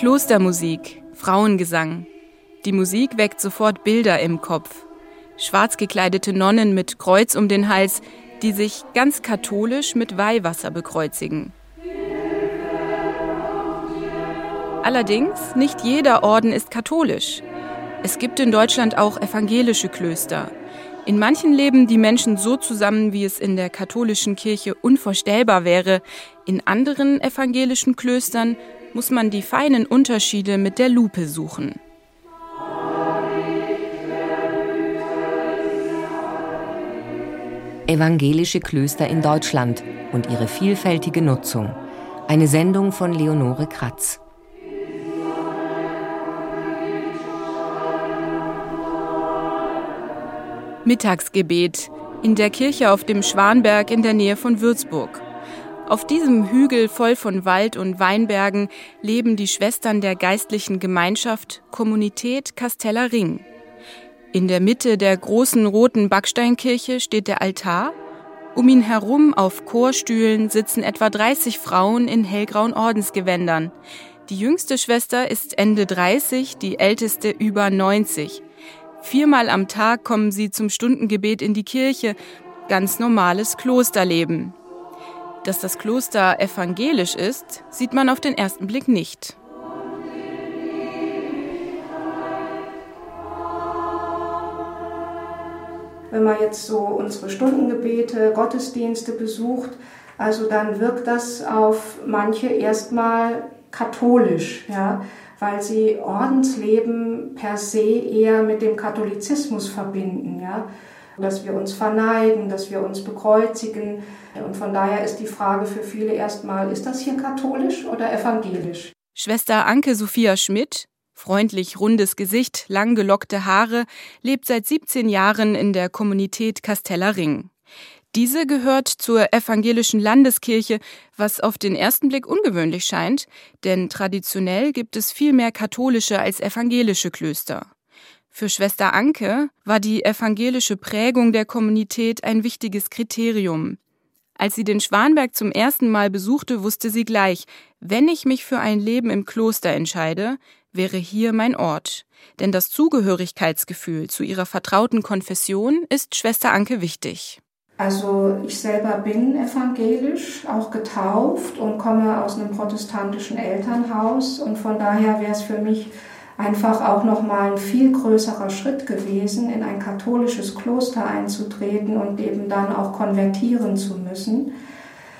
Klostermusik, Frauengesang. Die Musik weckt sofort Bilder im Kopf. Schwarz gekleidete Nonnen mit Kreuz um den Hals, die sich ganz katholisch mit Weihwasser bekreuzigen. Allerdings, nicht jeder Orden ist katholisch. Es gibt in Deutschland auch evangelische Klöster. In manchen leben die Menschen so zusammen, wie es in der katholischen Kirche unvorstellbar wäre. In anderen evangelischen Klöstern muss man die feinen Unterschiede mit der Lupe suchen. Evangelische Klöster in Deutschland und ihre vielfältige Nutzung. Eine Sendung von Leonore Kratz. Mittagsgebet in der Kirche auf dem Schwanberg in der Nähe von Würzburg. Auf diesem Hügel voll von Wald und Weinbergen leben die Schwestern der geistlichen Gemeinschaft Kommunität Casteller Ring. In der Mitte der großen roten Backsteinkirche steht der Altar. Um ihn herum auf Chorstühlen sitzen etwa 30 Frauen in hellgrauen Ordensgewändern. Die jüngste Schwester ist Ende 30, die älteste über 90. Viermal am Tag kommen sie zum Stundengebet in die Kirche. Ganz normales Klosterleben. Dass das Kloster evangelisch ist, sieht man auf den ersten Blick nicht. Wenn man jetzt so unsere Stundengebete, Gottesdienste besucht, also dann wirkt das auf manche erstmal katholisch, ja, weil sie Ordensleben per se eher mit dem Katholizismus verbinden, ja dass wir uns verneigen, dass wir uns bekreuzigen. Und von daher ist die Frage für viele erstmal, ist das hier katholisch oder evangelisch? Schwester Anke Sophia Schmidt, freundlich rundes Gesicht, lang gelockte Haare, lebt seit 17 Jahren in der Kommunität Casteller Ring. Diese gehört zur evangelischen Landeskirche, was auf den ersten Blick ungewöhnlich scheint, denn traditionell gibt es viel mehr katholische als evangelische Klöster. Für Schwester Anke war die evangelische Prägung der Kommunität ein wichtiges Kriterium. Als sie den Schwanberg zum ersten Mal besuchte, wusste sie gleich, wenn ich mich für ein Leben im Kloster entscheide, wäre hier mein Ort. Denn das Zugehörigkeitsgefühl zu ihrer vertrauten Konfession ist Schwester Anke wichtig. Also ich selber bin evangelisch, auch getauft und komme aus einem protestantischen Elternhaus und von daher wäre es für mich einfach auch nochmal ein viel größerer Schritt gewesen, in ein katholisches Kloster einzutreten und eben dann auch konvertieren zu müssen.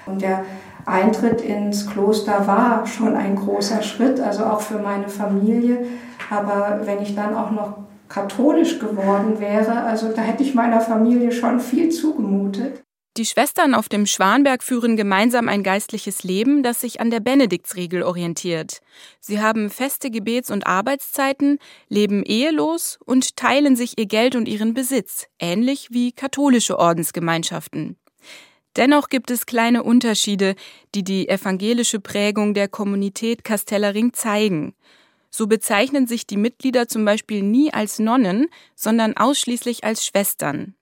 Und der Eintritt ins Kloster war schon ein großer Schritt, also auch für meine Familie. Aber wenn ich dann auch noch katholisch geworden wäre, also da hätte ich meiner Familie schon viel zugemutet. Die Schwestern auf dem Schwanberg führen gemeinsam ein geistliches Leben, das sich an der Benediktsregel orientiert. Sie haben feste Gebets- und Arbeitszeiten, leben ehelos und teilen sich ihr Geld und ihren Besitz, ähnlich wie katholische Ordensgemeinschaften. Dennoch gibt es kleine Unterschiede, die die evangelische Prägung der Kommunität Castellering zeigen. So bezeichnen sich die Mitglieder zum Beispiel nie als Nonnen, sondern ausschließlich als Schwestern.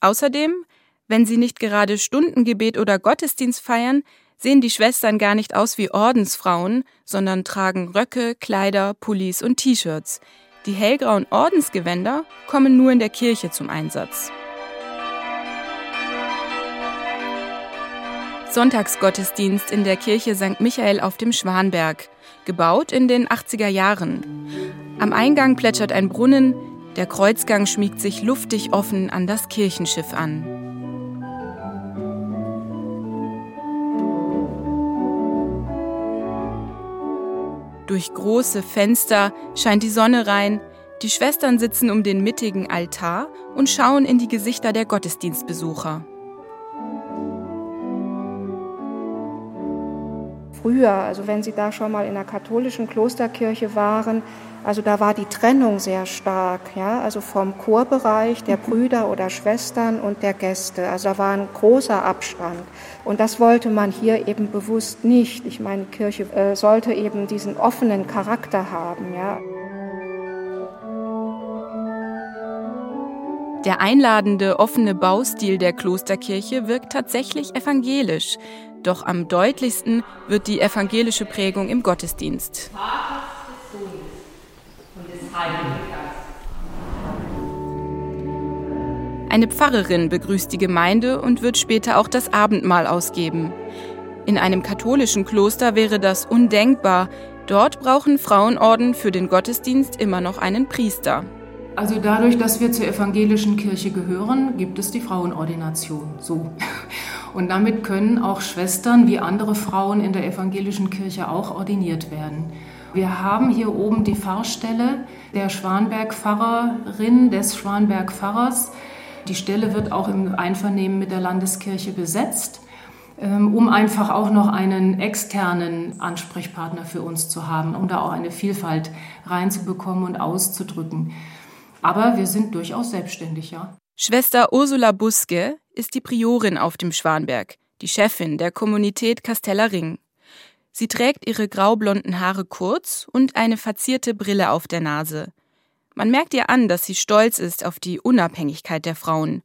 Außerdem wenn sie nicht gerade Stundengebet oder Gottesdienst feiern, sehen die Schwestern gar nicht aus wie Ordensfrauen, sondern tragen Röcke, Kleider, Pullis und T-Shirts. Die hellgrauen Ordensgewänder kommen nur in der Kirche zum Einsatz. Sonntagsgottesdienst in der Kirche St. Michael auf dem Schwanberg, gebaut in den 80er Jahren. Am Eingang plätschert ein Brunnen, der Kreuzgang schmiegt sich luftig offen an das Kirchenschiff an. Durch große Fenster scheint die Sonne rein, die Schwestern sitzen um den mittigen Altar und schauen in die Gesichter der Gottesdienstbesucher. Früher, also wenn Sie da schon mal in der katholischen Klosterkirche waren, also da war die Trennung sehr stark, ja, also vom Chorbereich der Brüder oder Schwestern und der Gäste. Also da war ein großer Abstand. Und das wollte man hier eben bewusst nicht. Ich meine, Kirche äh, sollte eben diesen offenen Charakter haben, ja. Der einladende, offene Baustil der Klosterkirche wirkt tatsächlich evangelisch. Doch am deutlichsten wird die evangelische Prägung im Gottesdienst. Vater, Eine Pfarrerin begrüßt die Gemeinde und wird später auch das Abendmahl ausgeben. In einem katholischen Kloster wäre das undenkbar. Dort brauchen Frauenorden für den Gottesdienst immer noch einen Priester. Also dadurch, dass wir zur evangelischen Kirche gehören, gibt es die Frauenordination. So. Und damit können auch Schwestern wie andere Frauen in der evangelischen Kirche auch ordiniert werden. Wir haben hier oben die Pfarrstelle der Schwanberg-Pfarrerin, des Schwanberg-Pfarrers. Die Stelle wird auch im Einvernehmen mit der Landeskirche besetzt, ähm, um einfach auch noch einen externen Ansprechpartner für uns zu haben, um da auch eine Vielfalt reinzubekommen und auszudrücken. Aber wir sind durchaus selbstständig, ja. Schwester Ursula Buske ist die Priorin auf dem Schwanberg, die Chefin der Kommunität Casteller Ring. Sie trägt ihre graublonden Haare kurz und eine verzierte Brille auf der Nase. Man merkt ihr an, dass sie stolz ist auf die Unabhängigkeit der Frauen.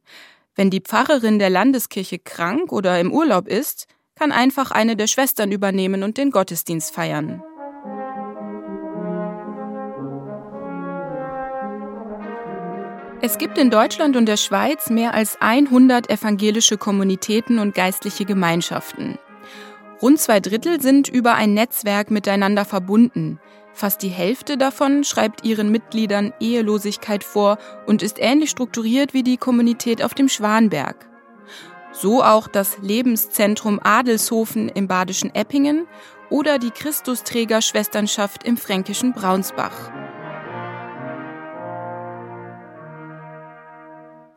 Wenn die Pfarrerin der Landeskirche krank oder im Urlaub ist, kann einfach eine der Schwestern übernehmen und den Gottesdienst feiern. Es gibt in Deutschland und der Schweiz mehr als 100 evangelische Kommunitäten und geistliche Gemeinschaften. Rund zwei Drittel sind über ein Netzwerk miteinander verbunden. Fast die Hälfte davon schreibt ihren Mitgliedern Ehelosigkeit vor und ist ähnlich strukturiert wie die Kommunität auf dem Schwanberg. So auch das Lebenszentrum Adelshofen im badischen Eppingen oder die Christusträger-Schwesternschaft im fränkischen Braunsbach.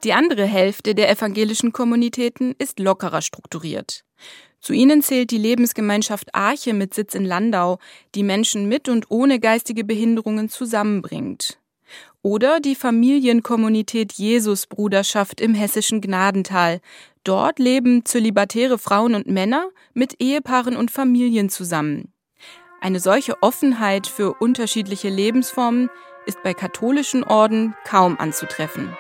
Die andere Hälfte der evangelischen Kommunitäten ist lockerer strukturiert. Zu ihnen zählt die Lebensgemeinschaft Arche mit Sitz in Landau, die Menschen mit und ohne geistige Behinderungen zusammenbringt. Oder die Familienkommunität Jesusbruderschaft im hessischen Gnadental. Dort leben zölibatäre Frauen und Männer mit Ehepaaren und Familien zusammen. Eine solche Offenheit für unterschiedliche Lebensformen ist bei katholischen Orden kaum anzutreffen.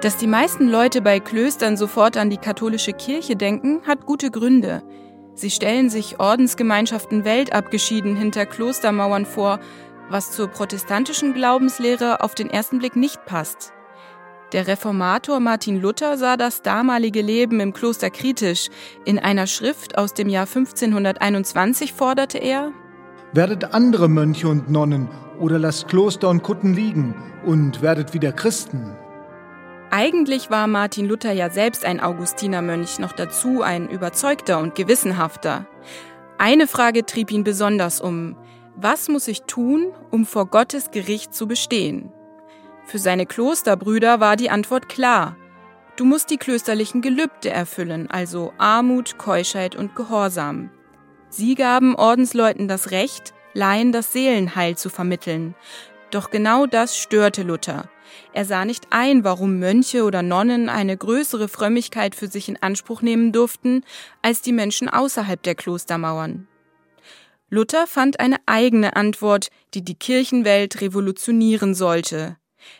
Dass die meisten Leute bei Klöstern sofort an die katholische Kirche denken, hat gute Gründe. Sie stellen sich Ordensgemeinschaften weltabgeschieden hinter Klostermauern vor, was zur protestantischen Glaubenslehre auf den ersten Blick nicht passt. Der Reformator Martin Luther sah das damalige Leben im Kloster kritisch. In einer Schrift aus dem Jahr 1521 forderte er Werdet andere Mönche und Nonnen oder lasst Kloster und Kutten liegen und werdet wieder Christen. Eigentlich war Martin Luther ja selbst ein Augustinermönch, noch dazu ein überzeugter und gewissenhafter. Eine Frage trieb ihn besonders um. Was muss ich tun, um vor Gottes Gericht zu bestehen? Für seine Klosterbrüder war die Antwort klar. Du musst die klösterlichen Gelübde erfüllen, also Armut, Keuschheit und Gehorsam. Sie gaben Ordensleuten das Recht, Laien das Seelenheil zu vermitteln. Doch genau das störte Luther. Er sah nicht ein, warum Mönche oder Nonnen eine größere Frömmigkeit für sich in Anspruch nehmen durften als die Menschen außerhalb der Klostermauern. Luther fand eine eigene Antwort, die die Kirchenwelt revolutionieren sollte.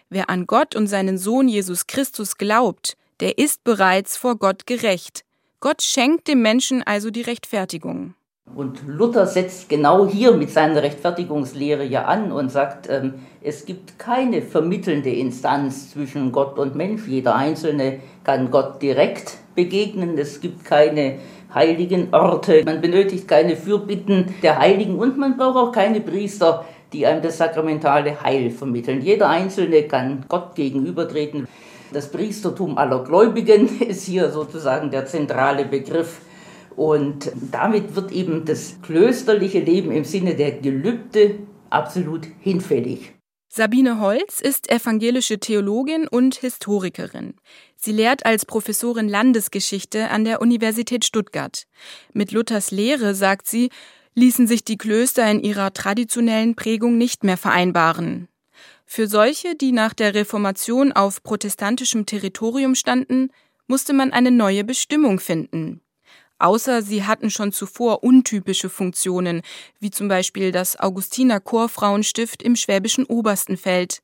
Wer an Gott und seinen Sohn Jesus Christus glaubt, der ist bereits vor Gott gerecht. Gott schenkt dem Menschen also die Rechtfertigung. Und Luther setzt genau hier mit seiner Rechtfertigungslehre ja an und sagt, ähm, es gibt keine vermittelnde Instanz zwischen Gott und Mensch. Jeder Einzelne kann Gott direkt begegnen. Es gibt keine heiligen Orte. Man benötigt keine Fürbitten der Heiligen und man braucht auch keine Priester, die einem das sakramentale Heil vermitteln. Jeder Einzelne kann Gott gegenübertreten. Das Priestertum aller Gläubigen ist hier sozusagen der zentrale Begriff. Und damit wird eben das klösterliche Leben im Sinne der Gelübde absolut hinfällig. Sabine Holz ist evangelische Theologin und Historikerin. Sie lehrt als Professorin Landesgeschichte an der Universität Stuttgart. Mit Luthers Lehre, sagt sie, ließen sich die Klöster in ihrer traditionellen Prägung nicht mehr vereinbaren. Für solche, die nach der Reformation auf protestantischem Territorium standen, musste man eine neue Bestimmung finden außer sie hatten schon zuvor untypische Funktionen, wie zum Beispiel das Augustiner Chorfrauenstift im schwäbischen Oberstenfeld.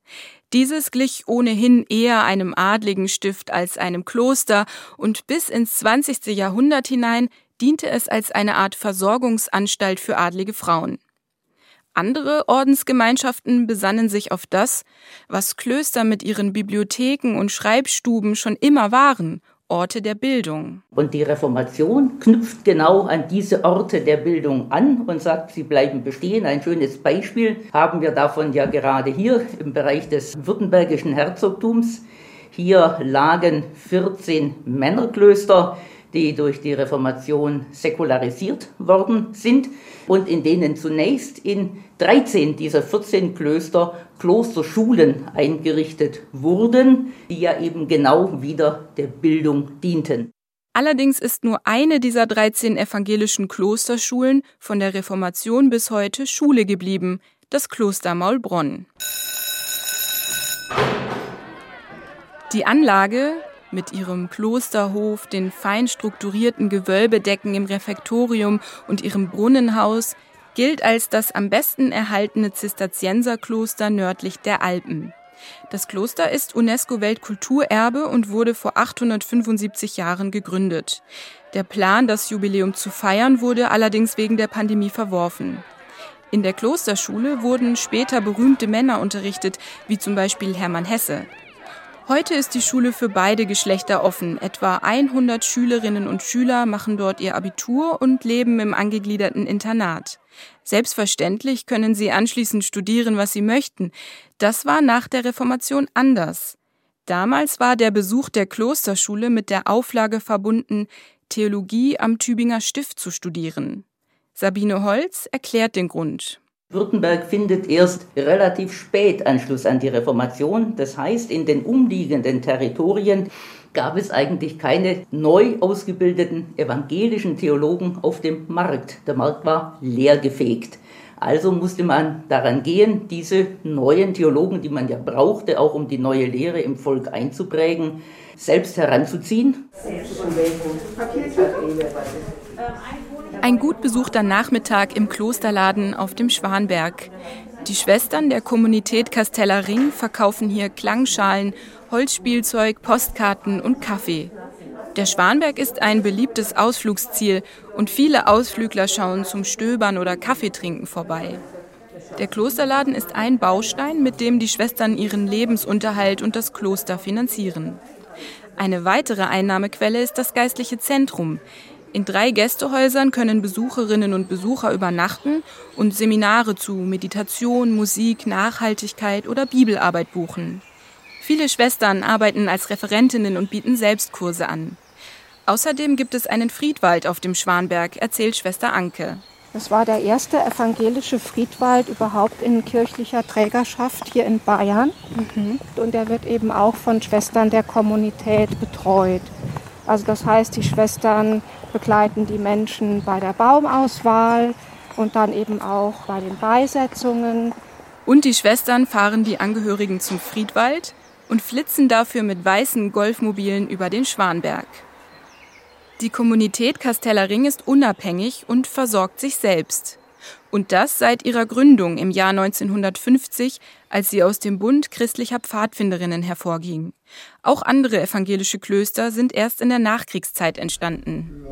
Dieses glich ohnehin eher einem adligen Stift als einem Kloster und bis ins 20. Jahrhundert hinein diente es als eine Art Versorgungsanstalt für adlige Frauen. Andere Ordensgemeinschaften besannen sich auf das, was Klöster mit ihren Bibliotheken und Schreibstuben schon immer waren, Orte der Bildung. Und die Reformation knüpft genau an diese Orte der Bildung an und sagt, sie bleiben bestehen. Ein schönes Beispiel haben wir davon ja gerade hier im Bereich des württembergischen Herzogtums. Hier lagen 14 Männerklöster, die durch die Reformation säkularisiert worden sind und in denen zunächst in 13 dieser 14 Klöster Klosterschulen eingerichtet wurden, die ja eben genau wieder der Bildung dienten. Allerdings ist nur eine dieser 13 evangelischen Klosterschulen von der Reformation bis heute Schule geblieben, das Kloster Maulbronn. Die Anlage, mit ihrem Klosterhof, den fein strukturierten Gewölbedecken im Refektorium und ihrem Brunnenhaus gilt als das am besten erhaltene Zisterzienserkloster nördlich der Alpen. Das Kloster ist UNESCO-Weltkulturerbe und wurde vor 875 Jahren gegründet. Der Plan, das Jubiläum zu feiern, wurde allerdings wegen der Pandemie verworfen. In der Klosterschule wurden später berühmte Männer unterrichtet, wie zum Beispiel Hermann Hesse. Heute ist die Schule für beide Geschlechter offen. Etwa 100 Schülerinnen und Schüler machen dort ihr Abitur und leben im angegliederten Internat. Selbstverständlich können sie anschließend studieren, was sie möchten. Das war nach der Reformation anders. Damals war der Besuch der Klosterschule mit der Auflage verbunden, Theologie am Tübinger Stift zu studieren. Sabine Holz erklärt den Grund. Württemberg findet erst relativ spät Anschluss an die Reformation. Das heißt, in den umliegenden Territorien gab es eigentlich keine neu ausgebildeten evangelischen Theologen auf dem Markt. Der Markt war leergefegt. Also musste man daran gehen, diese neuen Theologen, die man ja brauchte, auch um die neue Lehre im Volk einzuprägen, selbst heranzuziehen. Ein gut besuchter Nachmittag im Klosterladen auf dem Schwanberg. Die Schwestern der Kommunität Casteller Ring verkaufen hier Klangschalen, Holzspielzeug, Postkarten und Kaffee. Der Schwanberg ist ein beliebtes Ausflugsziel und viele Ausflügler schauen zum Stöbern oder Kaffeetrinken vorbei. Der Klosterladen ist ein Baustein, mit dem die Schwestern ihren Lebensunterhalt und das Kloster finanzieren. Eine weitere Einnahmequelle ist das geistliche Zentrum. In drei Gästehäusern können Besucherinnen und Besucher übernachten und Seminare zu Meditation, Musik, Nachhaltigkeit oder Bibelarbeit buchen. Viele Schwestern arbeiten als Referentinnen und bieten Selbstkurse an. Außerdem gibt es einen Friedwald auf dem Schwanberg, erzählt Schwester Anke. Das war der erste evangelische Friedwald überhaupt in kirchlicher Trägerschaft hier in Bayern. Mhm. Und der wird eben auch von Schwestern der Kommunität betreut. Also das heißt, die Schwestern begleiten die Menschen bei der Baumauswahl und dann eben auch bei den Beisetzungen. Und die Schwestern fahren die Angehörigen zum Friedwald und flitzen dafür mit weißen Golfmobilen über den Schwanberg. Die Kommunität Casteller Ring ist unabhängig und versorgt sich selbst. Und das seit ihrer Gründung im Jahr 1950, als sie aus dem Bund christlicher Pfadfinderinnen hervorging. Auch andere evangelische Klöster sind erst in der Nachkriegszeit entstanden.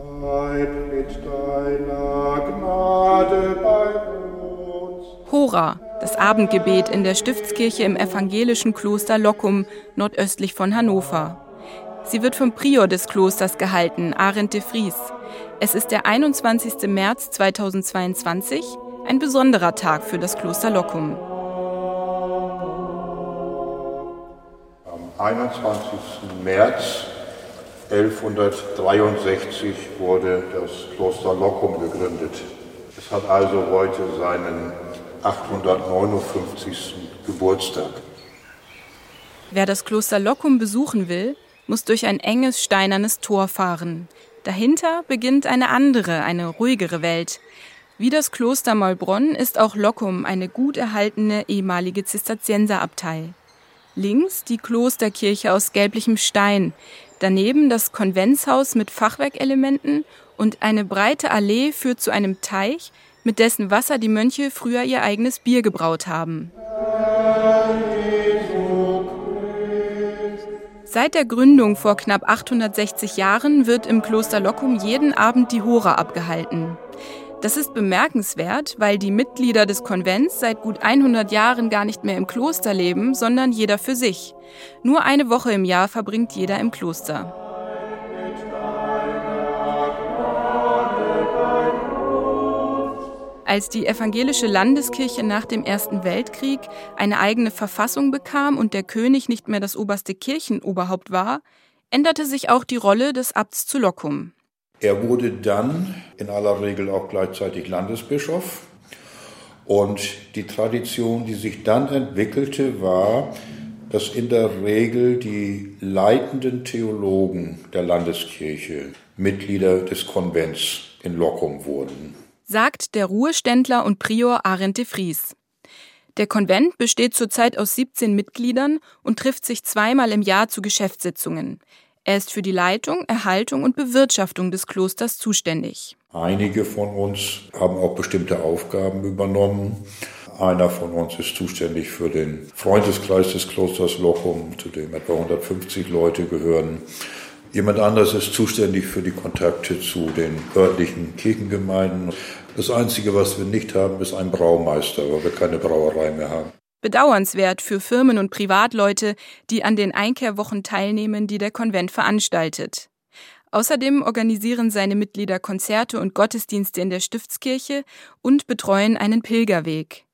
Hora, das Abendgebet in der Stiftskirche im evangelischen Kloster Lockum, nordöstlich von Hannover. Sie wird vom Prior des Klosters gehalten, Arend de Vries. Es ist der 21. März 2022, ein besonderer Tag für das Kloster Lockum. Am 21. März 1163 wurde das Kloster Lockum gegründet. Es hat also heute seinen 859. Geburtstag. Wer das Kloster Lockum besuchen will, muss durch ein enges steinernes Tor fahren. Dahinter beginnt eine andere, eine ruhigere Welt. Wie das Kloster Maulbronn ist auch Lockum eine gut erhaltene ehemalige Zisterzienserabtei. Links die Klosterkirche aus gelblichem Stein, daneben das Konventshaus mit Fachwerkelementen und eine breite Allee führt zu einem Teich, mit dessen Wasser die Mönche früher ihr eigenes Bier gebraut haben. Seit der Gründung vor knapp 860 Jahren wird im Kloster Lockum jeden Abend die Hora abgehalten. Das ist bemerkenswert, weil die Mitglieder des Konvents seit gut 100 Jahren gar nicht mehr im Kloster leben, sondern jeder für sich. Nur eine Woche im Jahr verbringt jeder im Kloster. Als die evangelische Landeskirche nach dem Ersten Weltkrieg eine eigene Verfassung bekam und der König nicht mehr das oberste Kirchenoberhaupt war, änderte sich auch die Rolle des Abts zu Lockum. Er wurde dann in aller Regel auch gleichzeitig Landesbischof. Und die Tradition, die sich dann entwickelte, war, dass in der Regel die leitenden Theologen der Landeskirche Mitglieder des Konvents in Lockum wurden sagt der Ruheständler und Prior Arendt de Vries. Der Konvent besteht zurzeit aus 17 Mitgliedern und trifft sich zweimal im Jahr zu Geschäftssitzungen. Er ist für die Leitung, Erhaltung und Bewirtschaftung des Klosters zuständig. Einige von uns haben auch bestimmte Aufgaben übernommen. Einer von uns ist zuständig für den Freundeskreis des Klosters Lochum, zu dem etwa 150 Leute gehören. Jemand anderes ist zuständig für die Kontakte zu den örtlichen Kirchengemeinden. Das Einzige, was wir nicht haben, ist ein Braumeister, weil wir keine Brauerei mehr haben. Bedauernswert für Firmen und Privatleute, die an den Einkehrwochen teilnehmen, die der Konvent veranstaltet. Außerdem organisieren seine Mitglieder Konzerte und Gottesdienste in der Stiftskirche und betreuen einen Pilgerweg.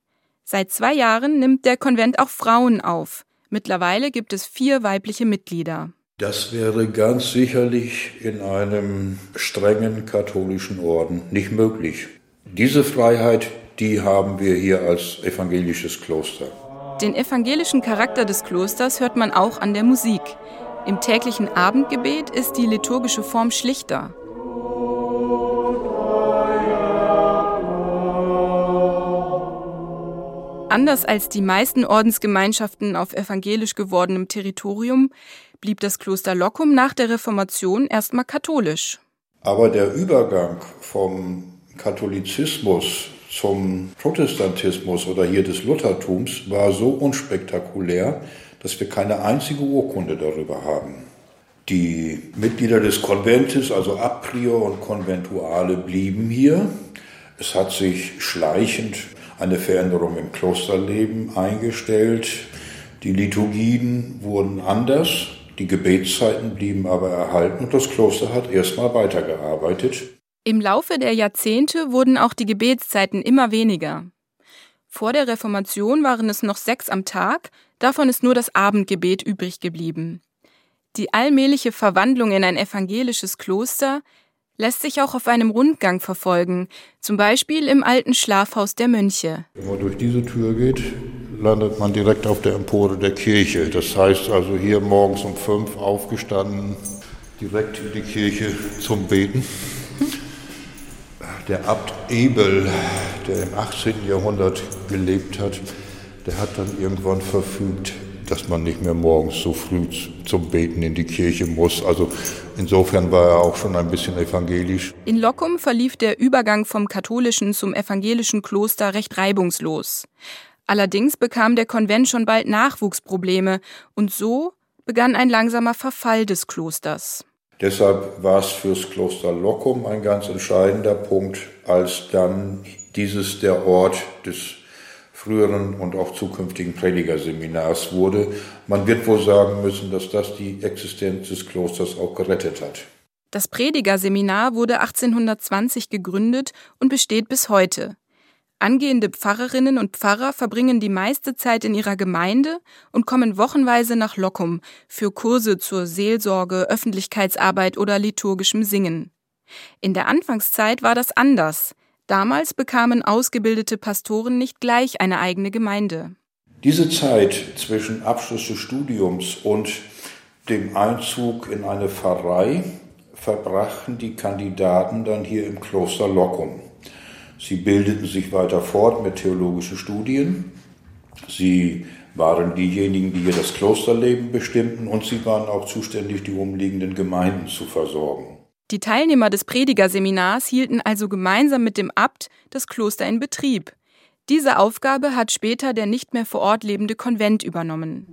Seit zwei Jahren nimmt der Konvent auch Frauen auf. Mittlerweile gibt es vier weibliche Mitglieder. Das wäre ganz sicherlich in einem strengen katholischen Orden nicht möglich. Diese Freiheit, die haben wir hier als evangelisches Kloster. Den evangelischen Charakter des Klosters hört man auch an der Musik. Im täglichen Abendgebet ist die liturgische Form schlichter. Anders als die meisten Ordensgemeinschaften auf evangelisch gewordenem Territorium blieb das Kloster Lockum nach der Reformation erstmal katholisch. Aber der Übergang vom Katholizismus zum Protestantismus oder hier des Luthertums war so unspektakulär, dass wir keine einzige Urkunde darüber haben. Die Mitglieder des Konventes, also Aprior und Konventuale, blieben hier. Es hat sich schleichend eine Veränderung im Klosterleben eingestellt. Die Liturgien wurden anders. Die Gebetszeiten blieben aber erhalten und das Kloster hat erstmal weitergearbeitet. Im Laufe der Jahrzehnte wurden auch die Gebetszeiten immer weniger. Vor der Reformation waren es noch sechs am Tag, davon ist nur das Abendgebet übrig geblieben. Die allmähliche Verwandlung in ein evangelisches Kloster lässt sich auch auf einem Rundgang verfolgen, zum Beispiel im alten Schlafhaus der Mönche. Wenn man durch diese Tür geht, landet man direkt auf der Empore der Kirche. Das heißt also hier morgens um fünf aufgestanden, direkt in die Kirche zum Beten. Der Abt Ebel, der im 18. Jahrhundert gelebt hat, der hat dann irgendwann verfügt, dass man nicht mehr morgens so früh zum Beten in die Kirche muss. Also insofern war er auch schon ein bisschen evangelisch. In Lockum verlief der Übergang vom katholischen zum evangelischen Kloster recht reibungslos. Allerdings bekam der Konvent schon bald Nachwuchsprobleme und so begann ein langsamer Verfall des Klosters. Deshalb war es fürs Kloster Lockum ein ganz entscheidender Punkt, als dann dieses der Ort des früheren und auch zukünftigen Predigerseminars wurde. Man wird wohl sagen müssen, dass das die Existenz des Klosters auch gerettet hat. Das Predigerseminar wurde 1820 gegründet und besteht bis heute. Angehende Pfarrerinnen und Pfarrer verbringen die meiste Zeit in ihrer Gemeinde und kommen wochenweise nach Lockum für Kurse zur Seelsorge, Öffentlichkeitsarbeit oder liturgischem Singen. In der Anfangszeit war das anders. Damals bekamen ausgebildete Pastoren nicht gleich eine eigene Gemeinde. Diese Zeit zwischen Abschluss des Studiums und dem Einzug in eine Pfarrei verbrachten die Kandidaten dann hier im Kloster Lockum. Sie bildeten sich weiter fort mit theologischen Studien. Sie waren diejenigen, die hier das Klosterleben bestimmten und sie waren auch zuständig, die umliegenden Gemeinden zu versorgen. Die Teilnehmer des Predigerseminars hielten also gemeinsam mit dem Abt das Kloster in Betrieb. Diese Aufgabe hat später der nicht mehr vor Ort lebende Konvent übernommen.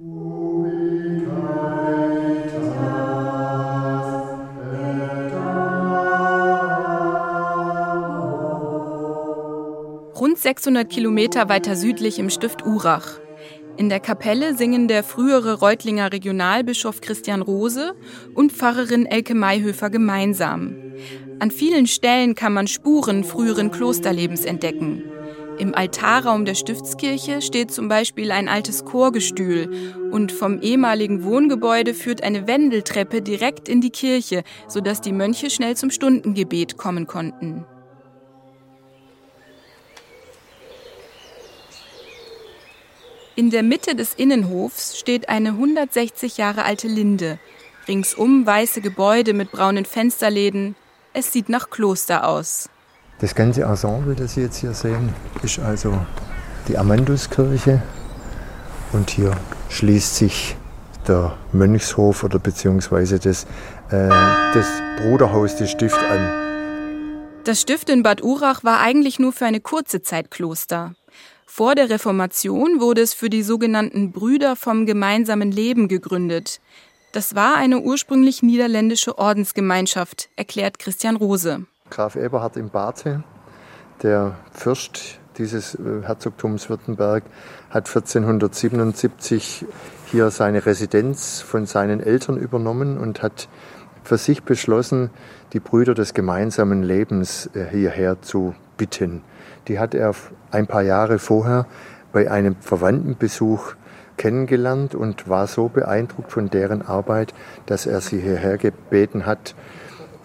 Rund 600 Kilometer weiter südlich im Stift Urach. In der Kapelle singen der frühere Reutlinger Regionalbischof Christian Rose und Pfarrerin Elke Mayhöfer gemeinsam. An vielen Stellen kann man Spuren früheren Klosterlebens entdecken. Im Altarraum der Stiftskirche steht zum Beispiel ein altes Chorgestühl und vom ehemaligen Wohngebäude führt eine Wendeltreppe direkt in die Kirche, sodass die Mönche schnell zum Stundengebet kommen konnten. In der Mitte des Innenhofs steht eine 160 Jahre alte Linde. Ringsum weiße Gebäude mit braunen Fensterläden. Es sieht nach Kloster aus. Das ganze Ensemble, das Sie jetzt hier sehen, ist also die Amanduskirche. Und hier schließt sich der Mönchshof oder beziehungsweise das, äh, das Bruderhaus des Stift an. Das Stift in Bad Urach war eigentlich nur für eine kurze Zeit Kloster. Vor der Reformation wurde es für die sogenannten Brüder vom gemeinsamen Leben gegründet. Das war eine ursprünglich niederländische Ordensgemeinschaft, erklärt Christian Rose. Graf Eberhard im Barte, der Fürst dieses äh, Herzogtums Württemberg, hat 1477 hier seine Residenz von seinen Eltern übernommen und hat für sich beschlossen, die Brüder des gemeinsamen Lebens äh, hierher zu bitten. Die hat er ein paar Jahre vorher bei einem Verwandtenbesuch kennengelernt und war so beeindruckt von deren Arbeit, dass er sie hierher gebeten hat.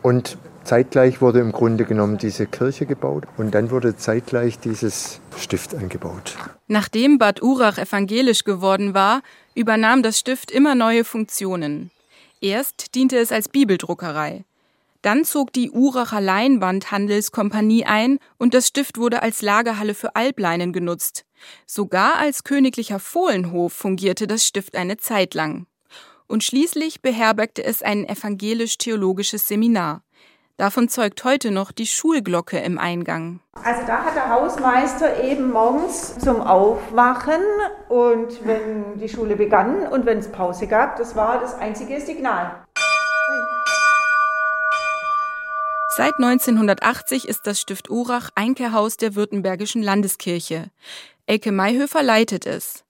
Und Zeitgleich wurde im Grunde genommen diese Kirche gebaut und dann wurde zeitgleich dieses Stift eingebaut. Nachdem Bad Urach evangelisch geworden war, übernahm das Stift immer neue Funktionen. Erst diente es als Bibeldruckerei. Dann zog die Uracher Leinwandhandelskompanie ein und das Stift wurde als Lagerhalle für Albleinen genutzt. Sogar als königlicher Fohlenhof fungierte das Stift eine Zeit lang. Und schließlich beherbergte es ein evangelisch-theologisches Seminar. Davon zeugt heute noch die Schulglocke im Eingang. Also da hat der Hausmeister eben morgens zum Aufwachen und wenn die Schule begann und wenn es Pause gab, das war das einzige Signal. Seit 1980 ist das Stift Urach Einkehrhaus der Württembergischen Landeskirche. Elke Mayhöfer leitet es.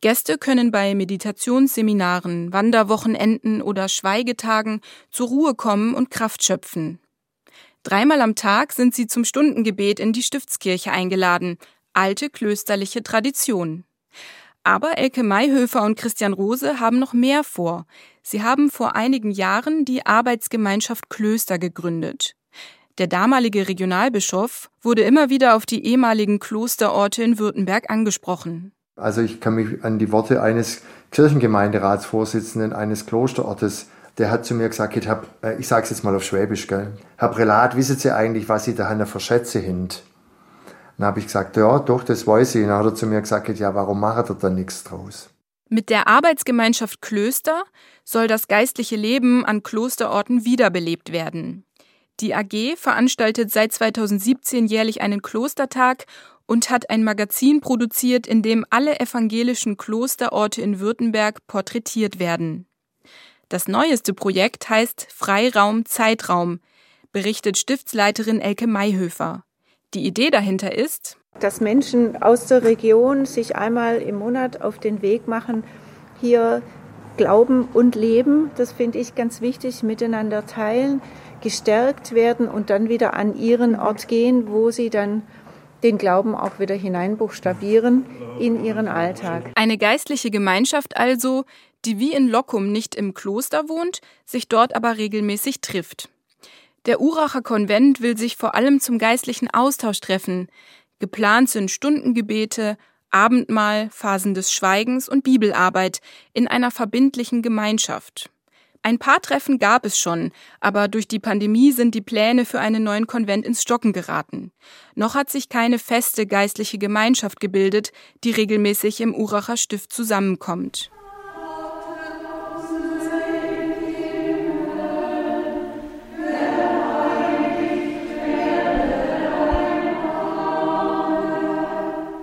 Gäste können bei Meditationsseminaren, Wanderwochenenden oder Schweigetagen zur Ruhe kommen und Kraft schöpfen. Dreimal am Tag sind sie zum Stundengebet in die Stiftskirche eingeladen. Alte klösterliche Tradition. Aber Elke Mayhöfer und Christian Rose haben noch mehr vor. Sie haben vor einigen Jahren die Arbeitsgemeinschaft Klöster gegründet. Der damalige Regionalbischof wurde immer wieder auf die ehemaligen Klosterorte in Württemberg angesprochen. Also ich kann mich an die Worte eines Kirchengemeinderatsvorsitzenden eines Klosterortes der hat zu mir gesagt, ich, hab, äh, ich sage es jetzt mal auf Schwäbisch, gell? Herr Prälat, wissen Sie eigentlich, was Sie da für Schätze sind? Dann habe ich gesagt, ja, doch, das weiß ich. Und dann hat er zu mir gesagt, ja, warum macht er da nichts draus? Mit der Arbeitsgemeinschaft Klöster soll das geistliche Leben an Klosterorten wiederbelebt werden. Die AG veranstaltet seit 2017 jährlich einen Klostertag und hat ein Magazin produziert, in dem alle evangelischen Klosterorte in Württemberg porträtiert werden. Das neueste Projekt heißt Freiraum Zeitraum, berichtet Stiftsleiterin Elke Mayhöfer. Die Idee dahinter ist, dass Menschen aus der Region sich einmal im Monat auf den Weg machen, hier glauben und leben, das finde ich ganz wichtig, miteinander teilen, gestärkt werden und dann wieder an ihren Ort gehen, wo sie dann den Glauben auch wieder hineinbuchstabieren in ihren Alltag. Eine geistliche Gemeinschaft also, die wie in Lockum nicht im Kloster wohnt, sich dort aber regelmäßig trifft. Der Uracher Konvent will sich vor allem zum geistlichen Austausch treffen. Geplant sind Stundengebete, Abendmahl, Phasen des Schweigens und Bibelarbeit in einer verbindlichen Gemeinschaft. Ein paar Treffen gab es schon, aber durch die Pandemie sind die Pläne für einen neuen Konvent ins Stocken geraten. Noch hat sich keine feste geistliche Gemeinschaft gebildet, die regelmäßig im Uracher Stift zusammenkommt.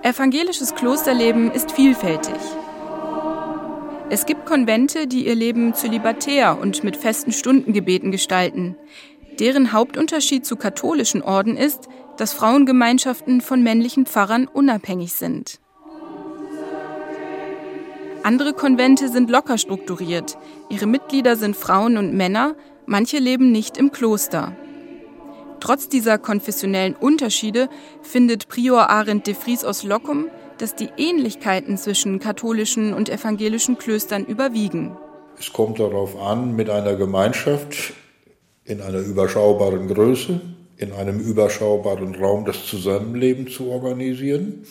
Evangelisches Klosterleben ist vielfältig. Es gibt Konvente, die ihr Leben zölibatär und mit festen Stundengebeten gestalten. Deren Hauptunterschied zu katholischen Orden ist, dass Frauengemeinschaften von männlichen Pfarrern unabhängig sind. Andere Konvente sind locker strukturiert. Ihre Mitglieder sind Frauen und Männer, manche leben nicht im Kloster. Trotz dieser konfessionellen Unterschiede findet Prior Arendt de Vries aus Lockum, dass die Ähnlichkeiten zwischen katholischen und evangelischen Klöstern überwiegen. Es kommt darauf an, mit einer Gemeinschaft in einer überschaubaren Größe, in einem überschaubaren Raum das Zusammenleben zu organisieren.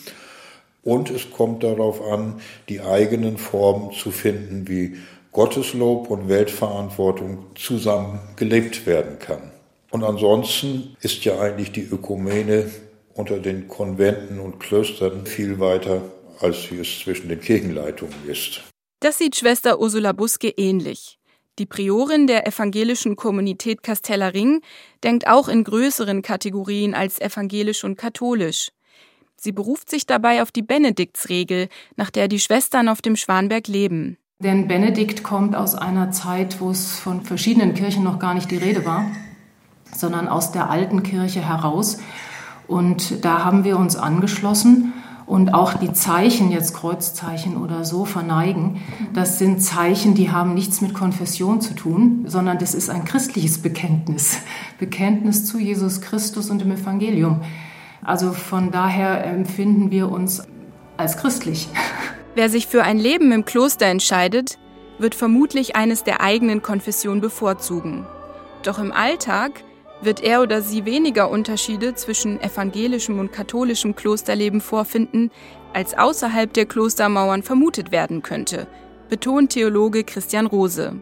Und es kommt darauf an, die eigenen Formen zu finden, wie Gotteslob und Weltverantwortung zusammen gelebt werden kann. Und ansonsten ist ja eigentlich die Ökumene unter den Konventen und Klöstern viel weiter, als sie es zwischen den Kirchenleitungen ist. Das sieht Schwester Ursula Buske ähnlich. Die Priorin der evangelischen Kommunität Casteller Ring denkt auch in größeren Kategorien als evangelisch und katholisch. Sie beruft sich dabei auf die Benediktsregel, nach der die Schwestern auf dem Schwanberg leben. Denn Benedikt kommt aus einer Zeit, wo es von verschiedenen Kirchen noch gar nicht die Rede war sondern aus der alten Kirche heraus. Und da haben wir uns angeschlossen und auch die Zeichen, jetzt Kreuzzeichen oder so, verneigen. Das sind Zeichen, die haben nichts mit Konfession zu tun, sondern das ist ein christliches Bekenntnis. Bekenntnis zu Jesus Christus und dem Evangelium. Also von daher empfinden wir uns als christlich. Wer sich für ein Leben im Kloster entscheidet, wird vermutlich eines der eigenen Konfession bevorzugen. Doch im Alltag wird er oder sie weniger Unterschiede zwischen evangelischem und katholischem Klosterleben vorfinden, als außerhalb der Klostermauern vermutet werden könnte, betont Theologe Christian Rose.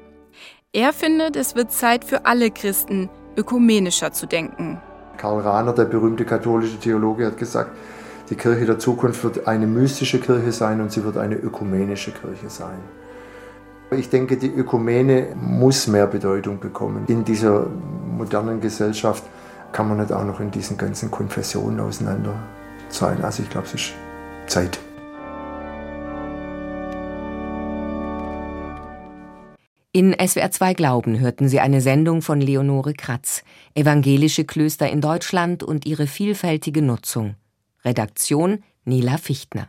Er findet, es wird Zeit für alle Christen, ökumenischer zu denken. Karl Rahner, der berühmte katholische Theologe, hat gesagt, die Kirche der Zukunft wird eine mystische Kirche sein und sie wird eine ökumenische Kirche sein. Ich denke, die Ökumene muss mehr Bedeutung bekommen. In dieser modernen Gesellschaft kann man nicht auch noch in diesen ganzen Konfessionen auseinander sein. Also ich glaube, es ist Zeit. In SWR 2 Glauben hörten Sie eine Sendung von Leonore Kratz, Evangelische Klöster in Deutschland und ihre vielfältige Nutzung. Redaktion Nela Fichtner.